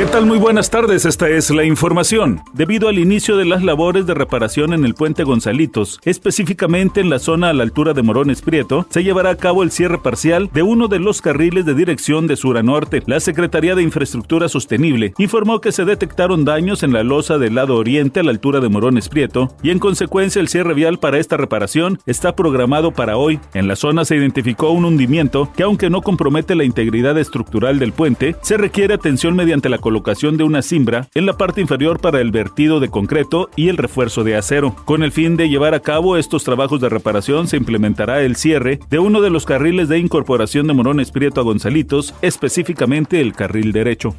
¿Qué tal? Muy buenas tardes, esta es la información. Debido al inicio de las labores de reparación en el puente Gonzalitos, específicamente en la zona a la altura de Morones Prieto, se llevará a cabo el cierre parcial de uno de los carriles de dirección de sur a norte. La Secretaría de Infraestructura Sostenible informó que se detectaron daños en la losa del lado oriente a la altura de Morones Prieto y en consecuencia el cierre vial para esta reparación está programado para hoy. En la zona se identificó un hundimiento que aunque no compromete la integridad estructural del puente, se requiere atención mediante la de una cimbra en la parte inferior para el vertido de concreto y el refuerzo de acero. Con el fin de llevar a cabo estos trabajos de reparación se implementará el cierre de uno de los carriles de incorporación de Morones Prieto a Gonzalitos, específicamente el carril derecho.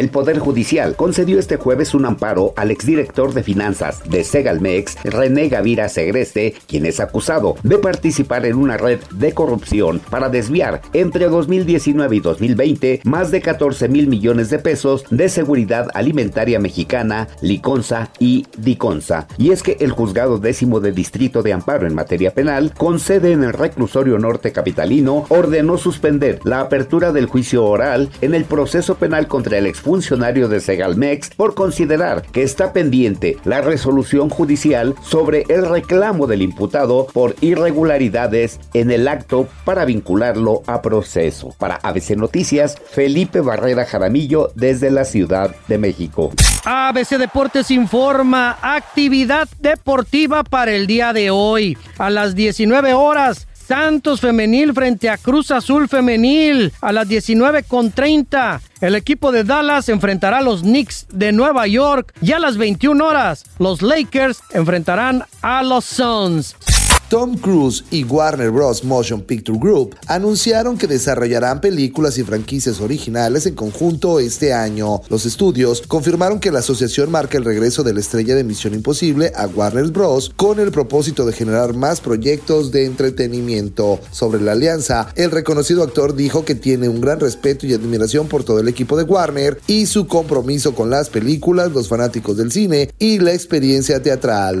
El Poder Judicial concedió este jueves un amparo al exdirector de finanzas de Segalmex, René Gavira Segreste, quien es acusado de participar en una red de corrupción para desviar entre 2019 y 2020 más de 14 mil millones de pesos de seguridad alimentaria mexicana, Liconza y Diconza. Y es que el juzgado décimo de distrito de amparo en materia penal, con sede en el reclusorio norte capitalino, ordenó suspender la apertura del juicio oral en el proceso penal contra el ex funcionario de Segalmex por considerar que está pendiente la resolución judicial sobre el reclamo del imputado por irregularidades en el acto para vincularlo a proceso. Para ABC Noticias, Felipe Barrera Jaramillo desde la Ciudad de México. ABC Deportes informa actividad deportiva para el día de hoy. A las 19 horas, Santos Femenil frente a Cruz Azul Femenil a las 19.30. El equipo de Dallas enfrentará a los Knicks de Nueva York y a las 21 horas los Lakers enfrentarán a los Suns. Tom Cruise y Warner Bros. Motion Picture Group anunciaron que desarrollarán películas y franquicias originales en conjunto este año. Los estudios confirmaron que la asociación marca el regreso de la estrella de Misión Imposible a Warner Bros. con el propósito de generar más proyectos de entretenimiento. Sobre la alianza, el reconocido actor dijo que tiene un gran respeto y admiración por todo el equipo de Warner y su compromiso con las películas, los fanáticos del cine y la experiencia teatral.